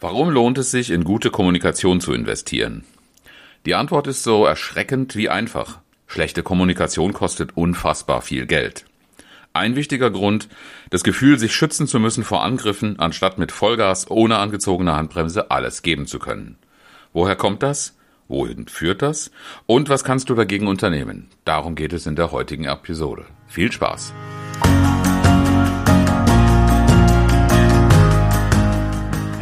Warum lohnt es sich, in gute Kommunikation zu investieren? Die Antwort ist so erschreckend wie einfach. Schlechte Kommunikation kostet unfassbar viel Geld. Ein wichtiger Grund, das Gefühl, sich schützen zu müssen vor Angriffen, anstatt mit Vollgas ohne angezogene Handbremse alles geben zu können. Woher kommt das? Wohin führt das? Und was kannst du dagegen unternehmen? Darum geht es in der heutigen Episode. Viel Spaß!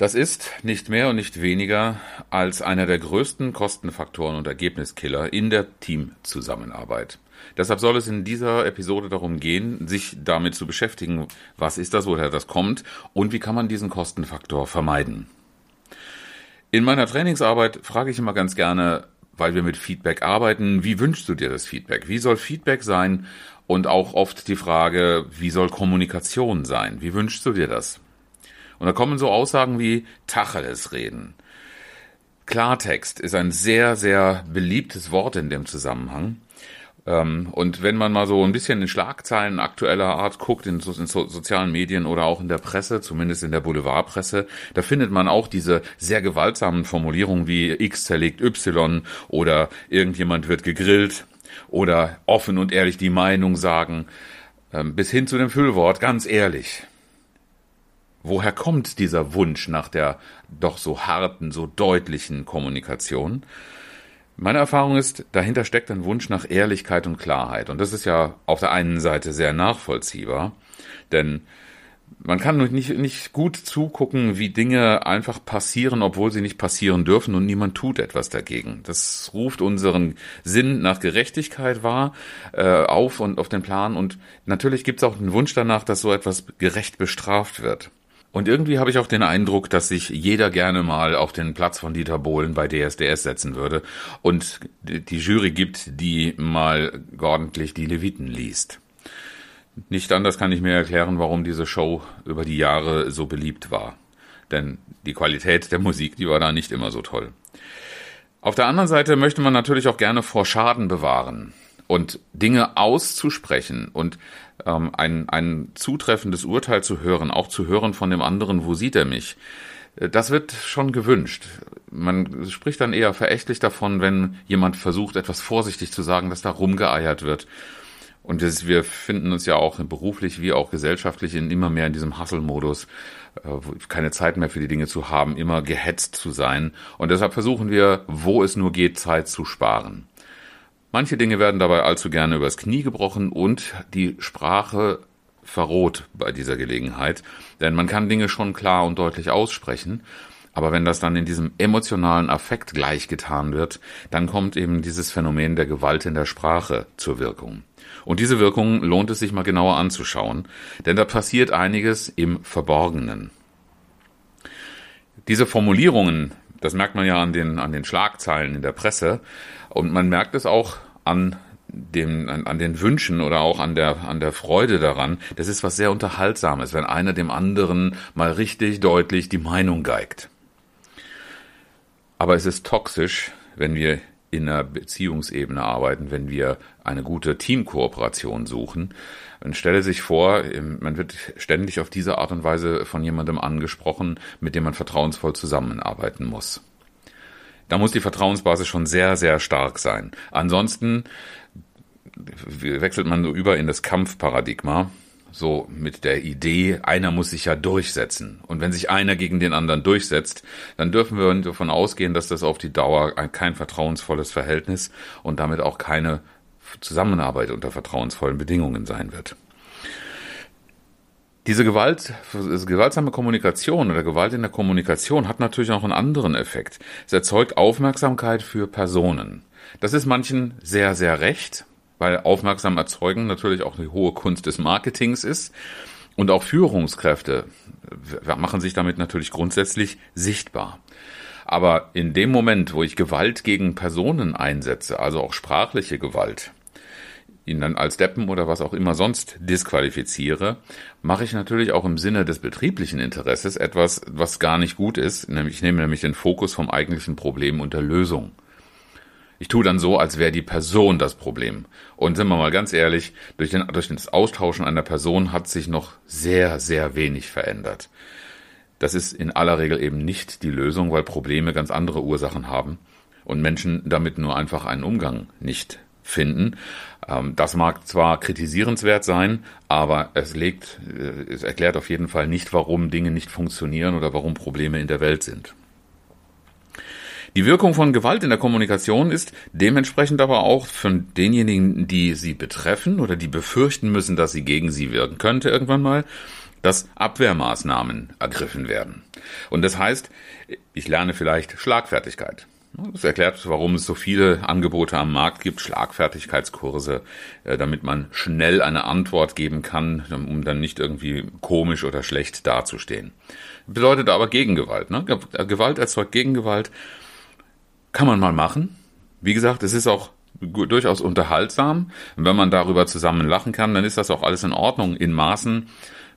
das ist nicht mehr und nicht weniger als einer der größten Kostenfaktoren und Ergebniskiller in der Teamzusammenarbeit. Deshalb soll es in dieser Episode darum gehen, sich damit zu beschäftigen, was ist das, woher das kommt und wie kann man diesen Kostenfaktor vermeiden. In meiner Trainingsarbeit frage ich immer ganz gerne, weil wir mit Feedback arbeiten, wie wünschst du dir das Feedback? Wie soll Feedback sein? Und auch oft die Frage, wie soll Kommunikation sein? Wie wünschst du dir das? Und da kommen so Aussagen wie Tacheles reden. Klartext ist ein sehr, sehr beliebtes Wort in dem Zusammenhang. Ähm, und wenn man mal so ein bisschen in Schlagzeilen aktueller Art guckt, in, so, in so sozialen Medien oder auch in der Presse, zumindest in der Boulevardpresse, da findet man auch diese sehr gewaltsamen Formulierungen wie X zerlegt Y oder irgendjemand wird gegrillt oder offen und ehrlich die Meinung sagen, ähm, bis hin zu dem Füllwort ganz ehrlich. Woher kommt dieser Wunsch nach der doch so harten, so deutlichen Kommunikation? Meine Erfahrung ist, dahinter steckt ein Wunsch nach Ehrlichkeit und Klarheit. Und das ist ja auf der einen Seite sehr nachvollziehbar, denn man kann nicht, nicht gut zugucken, wie Dinge einfach passieren, obwohl sie nicht passieren dürfen und niemand tut etwas dagegen. Das ruft unseren Sinn nach Gerechtigkeit wahr, äh, auf und auf den Plan. Und natürlich gibt es auch einen Wunsch danach, dass so etwas gerecht bestraft wird. Und irgendwie habe ich auch den Eindruck, dass sich jeder gerne mal auf den Platz von Dieter Bohlen bei DSDS setzen würde und die Jury gibt, die mal ordentlich die Leviten liest. Nicht anders kann ich mir erklären, warum diese Show über die Jahre so beliebt war. Denn die Qualität der Musik, die war da nicht immer so toll. Auf der anderen Seite möchte man natürlich auch gerne vor Schaden bewahren und Dinge auszusprechen und ähm, ein, ein zutreffendes Urteil zu hören, auch zu hören von dem anderen, wo sieht er mich, äh, das wird schon gewünscht. Man spricht dann eher verächtlich davon, wenn jemand versucht, etwas vorsichtig zu sagen, dass da rumgeeiert wird. Und das, wir finden uns ja auch beruflich wie auch gesellschaftlich in immer mehr in diesem Hustle-Modus, äh, keine Zeit mehr für die Dinge zu haben, immer gehetzt zu sein. Und deshalb versuchen wir, wo es nur geht, Zeit zu sparen. Manche Dinge werden dabei allzu gerne übers Knie gebrochen und die Sprache verroht bei dieser Gelegenheit, denn man kann Dinge schon klar und deutlich aussprechen, aber wenn das dann in diesem emotionalen Affekt gleichgetan wird, dann kommt eben dieses Phänomen der Gewalt in der Sprache zur Wirkung. Und diese Wirkung lohnt es sich mal genauer anzuschauen, denn da passiert einiges im Verborgenen. Diese Formulierungen, das merkt man ja an den, an den Schlagzeilen in der Presse, und man merkt es auch an dem, an, an den Wünschen oder auch an der, an der Freude daran. Das ist was sehr Unterhaltsames, wenn einer dem anderen mal richtig deutlich die Meinung geigt. Aber es ist toxisch, wenn wir in einer Beziehungsebene arbeiten, wenn wir eine gute Teamkooperation suchen. Man stelle sich vor, man wird ständig auf diese Art und Weise von jemandem angesprochen, mit dem man vertrauensvoll zusammenarbeiten muss. Da muss die Vertrauensbasis schon sehr, sehr stark sein. Ansonsten wechselt man so über in das Kampfparadigma, so mit der Idee, einer muss sich ja durchsetzen. Und wenn sich einer gegen den anderen durchsetzt, dann dürfen wir davon ausgehen, dass das auf die Dauer kein vertrauensvolles Verhältnis und damit auch keine Zusammenarbeit unter vertrauensvollen Bedingungen sein wird. Diese Gewalt, gewaltsame Kommunikation oder Gewalt in der Kommunikation hat natürlich auch einen anderen Effekt. Es erzeugt Aufmerksamkeit für Personen. Das ist manchen sehr, sehr recht, weil aufmerksam erzeugen natürlich auch eine hohe Kunst des Marketings ist. Und auch Führungskräfte machen sich damit natürlich grundsätzlich sichtbar. Aber in dem Moment, wo ich Gewalt gegen Personen einsetze, also auch sprachliche Gewalt, ihn dann als Deppen oder was auch immer sonst disqualifiziere, mache ich natürlich auch im Sinne des betrieblichen Interesses etwas, was gar nicht gut ist. Nämlich, ich nehme nämlich den Fokus vom eigentlichen Problem und der Lösung. Ich tue dann so, als wäre die Person das Problem. Und sind wir mal ganz ehrlich, durch, den, durch das Austauschen einer Person hat sich noch sehr, sehr wenig verändert. Das ist in aller Regel eben nicht die Lösung, weil Probleme ganz andere Ursachen haben und Menschen damit nur einfach einen Umgang nicht finden. Ähm, das mag zwar kritisierenswert sein, aber es legt, äh, es erklärt auf jeden Fall nicht, warum Dinge nicht funktionieren oder warum Probleme in der Welt sind. Die Wirkung von Gewalt in der Kommunikation ist dementsprechend aber auch von denjenigen, die sie betreffen oder die befürchten müssen, dass sie gegen sie wirken könnte irgendwann mal, dass Abwehrmaßnahmen ergriffen werden. Und das heißt, ich lerne vielleicht Schlagfertigkeit. Das erklärt, warum es so viele Angebote am Markt gibt, Schlagfertigkeitskurse, äh, damit man schnell eine Antwort geben kann, um dann nicht irgendwie komisch oder schlecht dazustehen. Bedeutet aber Gegengewalt. Ne? Gewalt erzeugt Gegengewalt. Kann man mal machen. Wie gesagt, es ist auch durchaus unterhaltsam. wenn man darüber zusammen lachen kann, dann ist das auch alles in Ordnung in Maßen,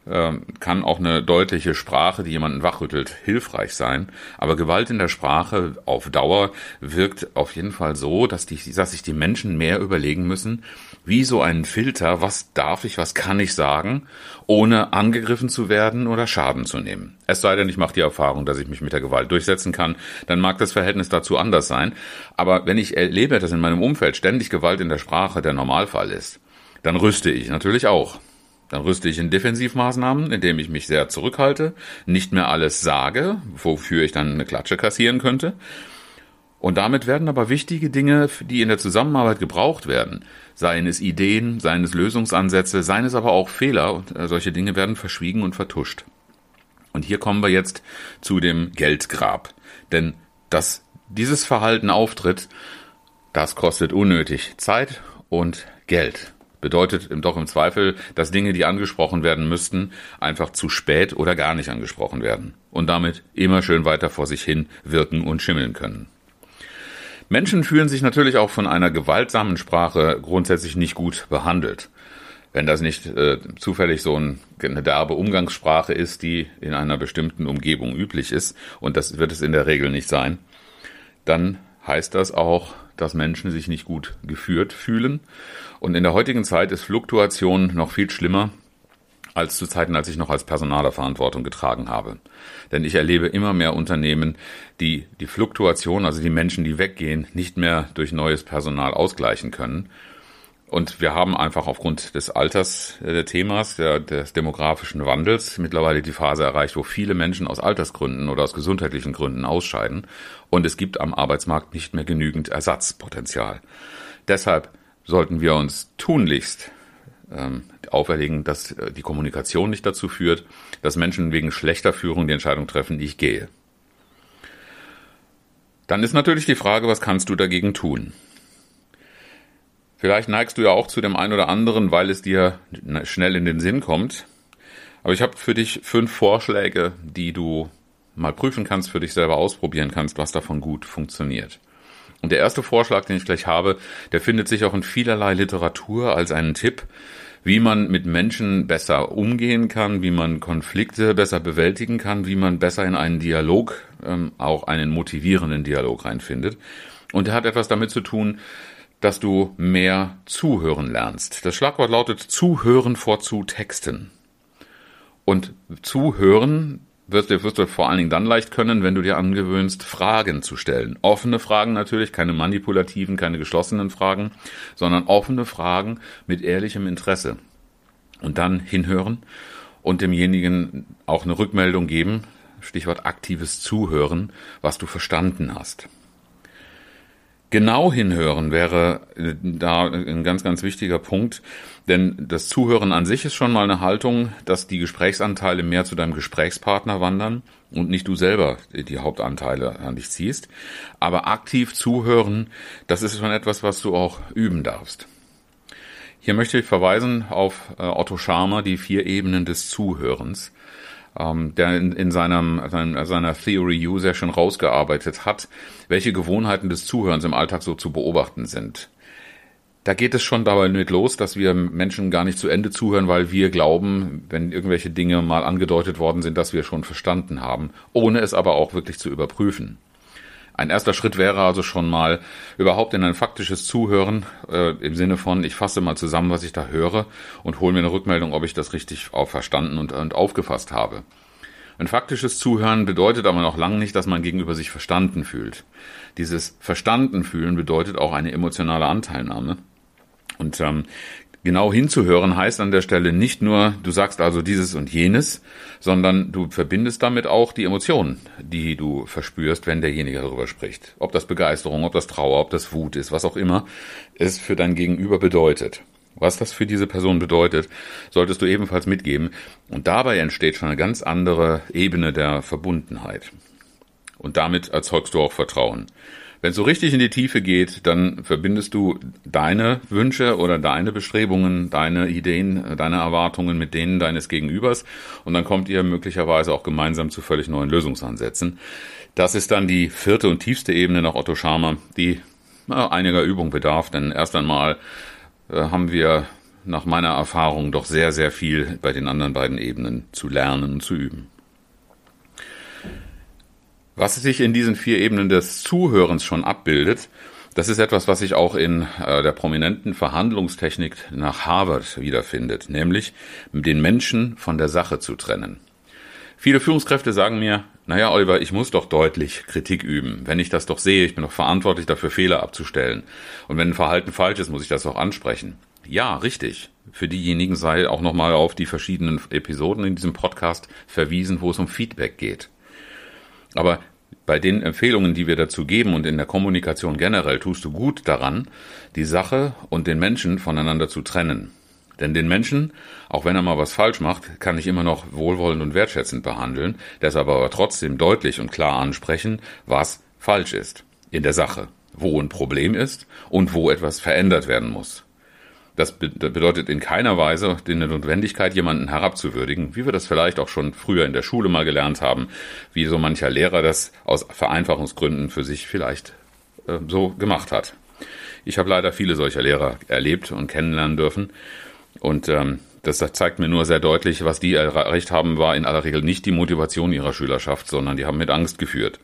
ähm, kann auch eine deutliche Sprache, die jemanden wachrüttelt, hilfreich sein. Aber Gewalt in der Sprache auf Dauer wirkt auf jeden Fall so, dass, die, dass sich die Menschen mehr überlegen müssen, wie so ein Filter, was darf ich, was kann ich sagen, ohne angegriffen zu werden oder Schaden zu nehmen. Es sei denn, ich mache die Erfahrung, dass ich mich mit der Gewalt durchsetzen kann, dann mag das Verhältnis dazu anders sein. Aber wenn ich erlebe, dass in meinem Umfeld ständig Gewalt in der Sprache der Normalfall ist, dann rüste ich natürlich auch. Dann rüste ich in Defensivmaßnahmen, indem ich mich sehr zurückhalte, nicht mehr alles sage, wofür ich dann eine Klatsche kassieren könnte. Und damit werden aber wichtige Dinge, die in der Zusammenarbeit gebraucht werden, seien es Ideen, seien es Lösungsansätze, seien es aber auch Fehler, und äh, solche Dinge werden verschwiegen und vertuscht. Und hier kommen wir jetzt zu dem Geldgrab. Denn dass dieses Verhalten auftritt, das kostet unnötig Zeit und Geld bedeutet doch im Zweifel, dass Dinge, die angesprochen werden müssten, einfach zu spät oder gar nicht angesprochen werden und damit immer schön weiter vor sich hin wirken und schimmeln können. Menschen fühlen sich natürlich auch von einer gewaltsamen Sprache grundsätzlich nicht gut behandelt. Wenn das nicht äh, zufällig so ein, eine derbe Umgangssprache ist, die in einer bestimmten Umgebung üblich ist, und das wird es in der Regel nicht sein, dann heißt das auch, dass Menschen sich nicht gut geführt fühlen. Und in der heutigen Zeit ist Fluktuation noch viel schlimmer als zu Zeiten, als ich noch als Personaler Verantwortung getragen habe. Denn ich erlebe immer mehr Unternehmen, die die Fluktuation, also die Menschen, die weggehen, nicht mehr durch neues Personal ausgleichen können, und wir haben einfach aufgrund des Alters äh, der Themas, der, des demografischen Wandels, mittlerweile die Phase erreicht, wo viele Menschen aus Altersgründen oder aus gesundheitlichen Gründen ausscheiden. Und es gibt am Arbeitsmarkt nicht mehr genügend Ersatzpotenzial. Deshalb sollten wir uns tunlichst ähm, auferlegen, dass äh, die Kommunikation nicht dazu führt, dass Menschen wegen schlechter Führung die Entscheidung treffen, ich gehe. Dann ist natürlich die Frage, was kannst du dagegen tun? Vielleicht neigst du ja auch zu dem einen oder anderen, weil es dir schnell in den Sinn kommt. Aber ich habe für dich fünf Vorschläge, die du mal prüfen kannst, für dich selber ausprobieren kannst, was davon gut funktioniert. Und der erste Vorschlag, den ich gleich habe, der findet sich auch in vielerlei Literatur als einen Tipp, wie man mit Menschen besser umgehen kann, wie man Konflikte besser bewältigen kann, wie man besser in einen Dialog, ähm, auch einen motivierenden Dialog reinfindet. Und er hat etwas damit zu tun, dass du mehr zuhören lernst. Das Schlagwort lautet Zuhören vor Zutexten. Und zuhören wirst wirst du vor allen Dingen dann leicht können, wenn du dir angewöhnst, Fragen zu stellen. Offene Fragen natürlich, keine manipulativen, keine geschlossenen Fragen, sondern offene Fragen mit ehrlichem Interesse. Und dann hinhören und demjenigen auch eine Rückmeldung geben, Stichwort aktives Zuhören, was du verstanden hast. Genau hinhören wäre äh, da ein ganz, ganz wichtiger Punkt, denn das Zuhören an sich ist schon mal eine Haltung, dass die Gesprächsanteile mehr zu deinem Gesprächspartner wandern und nicht du selber die Hauptanteile an dich ziehst. Aber aktiv zuhören, das ist schon etwas, was du auch üben darfst. Hier möchte ich verweisen auf äh, Otto Scharmer, die vier Ebenen des Zuhörens. Ähm, der in, in seinem, seiner Theory U sehr schon rausgearbeitet hat, welche Gewohnheiten des Zuhörens im Alltag so zu beobachten sind. Da geht es schon dabei mit los, dass wir Menschen gar nicht zu Ende zuhören, weil wir glauben, wenn irgendwelche Dinge mal angedeutet worden sind, dass wir schon verstanden haben, ohne es aber auch wirklich zu überprüfen. Ein erster Schritt wäre also schon mal überhaupt in ein faktisches Zuhören äh, im Sinne von, ich fasse mal zusammen, was ich da höre und hole mir eine Rückmeldung, ob ich das richtig auch verstanden und, und aufgefasst habe. Ein faktisches Zuhören bedeutet aber noch lange nicht, dass man gegenüber sich verstanden fühlt. Dieses Verstanden fühlen bedeutet auch eine emotionale Anteilnahme. Und ähm, Genau hinzuhören heißt an der Stelle nicht nur, du sagst also dieses und jenes, sondern du verbindest damit auch die Emotionen, die du verspürst, wenn derjenige darüber spricht. Ob das Begeisterung, ob das Trauer, ob das Wut ist, was auch immer es für dein Gegenüber bedeutet. Was das für diese Person bedeutet, solltest du ebenfalls mitgeben. Und dabei entsteht schon eine ganz andere Ebene der Verbundenheit. Und damit erzeugst du auch Vertrauen. Wenn es so richtig in die Tiefe geht, dann verbindest du deine Wünsche oder deine Bestrebungen, deine Ideen, deine Erwartungen mit denen deines Gegenübers und dann kommt ihr möglicherweise auch gemeinsam zu völlig neuen Lösungsansätzen. Das ist dann die vierte und tiefste Ebene nach Otto Scharmer, die einiger Übung bedarf, denn erst einmal äh, haben wir nach meiner Erfahrung doch sehr, sehr viel bei den anderen beiden Ebenen zu lernen und zu üben. Was sich in diesen vier Ebenen des Zuhörens schon abbildet, das ist etwas, was sich auch in äh, der prominenten Verhandlungstechnik nach Harvard wiederfindet, nämlich den Menschen von der Sache zu trennen. Viele Führungskräfte sagen mir, naja, Oliver, ich muss doch deutlich Kritik üben. Wenn ich das doch sehe, ich bin doch verantwortlich dafür, Fehler abzustellen. Und wenn ein Verhalten falsch ist, muss ich das auch ansprechen. Ja, richtig. Für diejenigen sei auch nochmal auf die verschiedenen Episoden in diesem Podcast verwiesen, wo es um Feedback geht. Aber bei den Empfehlungen, die wir dazu geben und in der Kommunikation generell, tust du gut daran, die Sache und den Menschen voneinander zu trennen. Denn den Menschen, auch wenn er mal was falsch macht, kann ich immer noch wohlwollend und wertschätzend behandeln, deshalb aber trotzdem deutlich und klar ansprechen, was falsch ist in der Sache, wo ein Problem ist und wo etwas verändert werden muss. Das bedeutet in keiner Weise die Notwendigkeit, jemanden herabzuwürdigen, wie wir das vielleicht auch schon früher in der Schule mal gelernt haben, wie so mancher Lehrer das aus Vereinfachungsgründen für sich vielleicht äh, so gemacht hat. Ich habe leider viele solcher Lehrer erlebt und kennenlernen dürfen. Und ähm, das zeigt mir nur sehr deutlich, was die erreicht haben, war in aller Regel nicht die Motivation ihrer Schülerschaft, sondern die haben mit Angst geführt.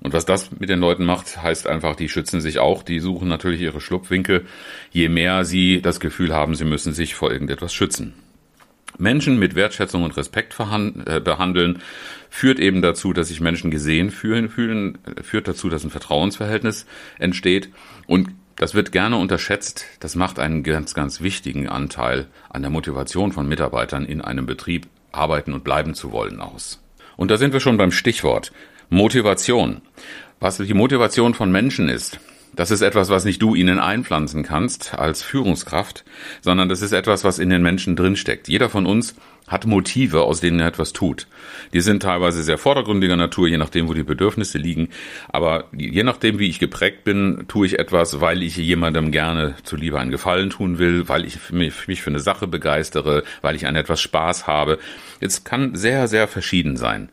Und was das mit den Leuten macht, heißt einfach, die schützen sich auch, die suchen natürlich ihre Schlupfwinkel, je mehr sie das Gefühl haben, sie müssen sich vor irgendetwas schützen. Menschen mit Wertschätzung und Respekt äh, behandeln, führt eben dazu, dass sich Menschen gesehen fühlen, fühlen, führt dazu, dass ein Vertrauensverhältnis entsteht und das wird gerne unterschätzt. Das macht einen ganz, ganz wichtigen Anteil an der Motivation von Mitarbeitern in einem Betrieb arbeiten und bleiben zu wollen aus. Und da sind wir schon beim Stichwort. Motivation. Was die Motivation von Menschen ist, das ist etwas, was nicht du ihnen einpflanzen kannst als Führungskraft, sondern das ist etwas, was in den Menschen drinsteckt. Jeder von uns hat Motive, aus denen er etwas tut. Die sind teilweise sehr vordergründiger Natur, je nachdem, wo die Bedürfnisse liegen. Aber je nachdem, wie ich geprägt bin, tue ich etwas, weil ich jemandem gerne zuliebe einen Gefallen tun will, weil ich mich für eine Sache begeistere, weil ich an etwas Spaß habe. Es kann sehr, sehr verschieden sein.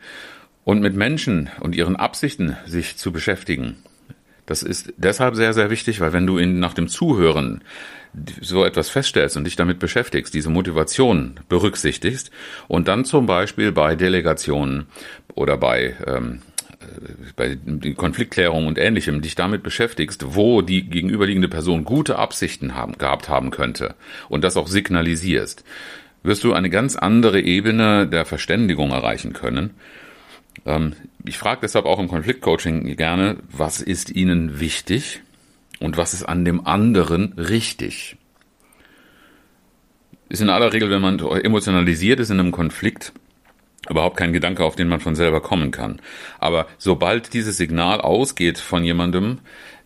Und mit Menschen und ihren Absichten sich zu beschäftigen, das ist deshalb sehr, sehr wichtig, weil wenn du in, nach dem Zuhören so etwas feststellst und dich damit beschäftigst, diese Motivation berücksichtigst und dann zum Beispiel bei Delegationen oder bei ähm, bei Konfliktklärung und ähnlichem dich damit beschäftigst, wo die gegenüberliegende Person gute Absichten haben, gehabt haben könnte und das auch signalisierst, wirst du eine ganz andere Ebene der Verständigung erreichen können ich frage deshalb auch im Konfliktcoaching gerne, was ist Ihnen wichtig und was ist an dem anderen richtig? Ist in aller Regel, wenn man emotionalisiert ist in einem Konflikt, überhaupt kein Gedanke, auf den man von selber kommen kann. Aber sobald dieses Signal ausgeht von jemandem,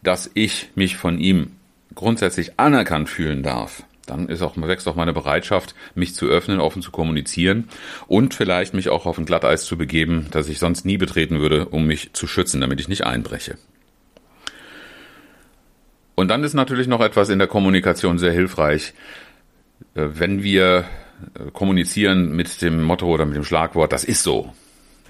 dass ich mich von ihm grundsätzlich anerkannt fühlen darf, dann ist auch, wächst auch meine Bereitschaft, mich zu öffnen, offen zu kommunizieren und vielleicht mich auch auf ein Glatteis zu begeben, das ich sonst nie betreten würde, um mich zu schützen, damit ich nicht einbreche. Und dann ist natürlich noch etwas in der Kommunikation sehr hilfreich, äh, wenn wir äh, kommunizieren mit dem Motto oder mit dem Schlagwort, das ist so.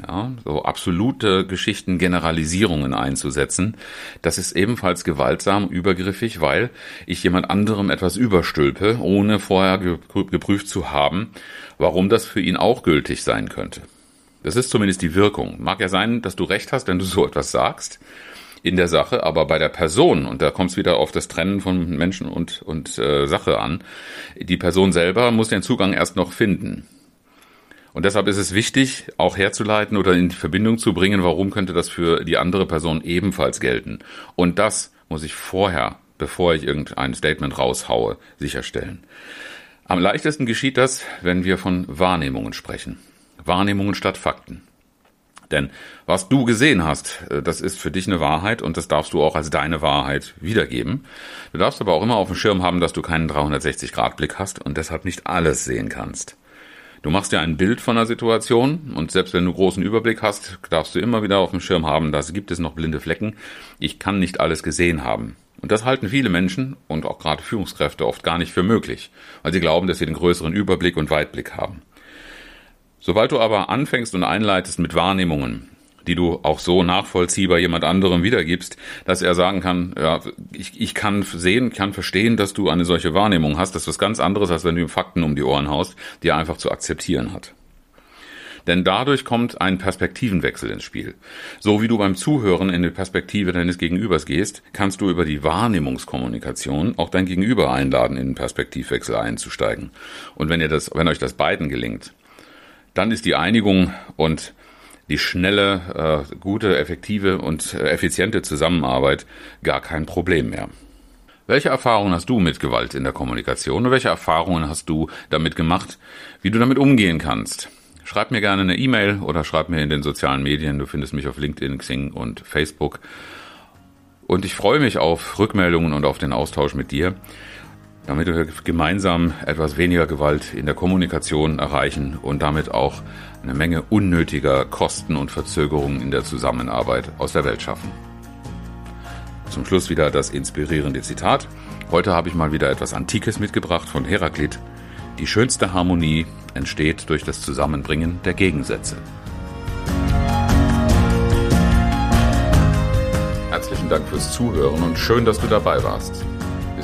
Ja, so absolute Geschichten, Generalisierungen einzusetzen, das ist ebenfalls gewaltsam, übergriffig, weil ich jemand anderem etwas überstülpe, ohne vorher geprüft zu haben, warum das für ihn auch gültig sein könnte. Das ist zumindest die Wirkung. Mag ja sein, dass du recht hast, wenn du so etwas sagst in der Sache, aber bei der Person, und da kommt es wieder auf das Trennen von Menschen und, und äh, Sache an, die Person selber muss den Zugang erst noch finden. Und deshalb ist es wichtig, auch herzuleiten oder in Verbindung zu bringen, warum könnte das für die andere Person ebenfalls gelten. Und das muss ich vorher, bevor ich irgendein Statement raushaue, sicherstellen. Am leichtesten geschieht das, wenn wir von Wahrnehmungen sprechen. Wahrnehmungen statt Fakten. Denn was du gesehen hast, äh, das ist für dich eine Wahrheit und das darfst du auch als deine Wahrheit wiedergeben. Du darfst aber auch immer auf dem Schirm haben, dass du keinen 360-Grad-Blick hast und deshalb nicht alles sehen kannst. Du machst dir ein Bild von der Situation und selbst wenn du großen Überblick hast, darfst du immer wieder auf dem Schirm haben, dass gibt es noch blinde Flecken. Ich kann nicht alles gesehen haben. Und das halten viele Menschen und auch gerade Führungskräfte oft gar nicht für möglich, weil sie glauben, dass sie den größeren Überblick und Weitblick haben. Sobald du aber anfängst und einleitest mit Wahrnehmungen, die du auch so nachvollziehbar jemand anderem wiedergibst, dass er sagen kann, ja, ich, ich kann sehen, kann verstehen, dass du eine solche Wahrnehmung hast. Das ist was ganz anderes, als wenn du ihm Fakten um die Ohren haust, die er einfach zu akzeptieren hat. Denn dadurch kommt ein Perspektivenwechsel ins Spiel. So wie du beim Zuhören in die Perspektive deines Gegenübers gehst, kannst du über die Wahrnehmungskommunikation auch dein Gegenüber einladen, in den Perspektivwechsel einzusteigen. Und wenn ihr das, wenn euch das beiden gelingt, dann ist die Einigung und die schnelle, äh, gute, effektive und effiziente Zusammenarbeit gar kein Problem mehr. Welche Erfahrungen hast du mit Gewalt in der Kommunikation und welche Erfahrungen hast du damit gemacht, wie du damit umgehen kannst? Schreib mir gerne eine E-Mail oder schreib mir in den sozialen Medien. Du findest mich auf LinkedIn, Xing und Facebook. Und ich freue mich auf Rückmeldungen und auf den Austausch mit dir damit wir gemeinsam etwas weniger Gewalt in der Kommunikation erreichen und damit auch eine Menge unnötiger Kosten und Verzögerungen in der Zusammenarbeit aus der Welt schaffen. Zum Schluss wieder das inspirierende Zitat. Heute habe ich mal wieder etwas Antikes mitgebracht von Heraklit. Die schönste Harmonie entsteht durch das Zusammenbringen der Gegensätze. Herzlichen Dank fürs Zuhören und schön, dass du dabei warst.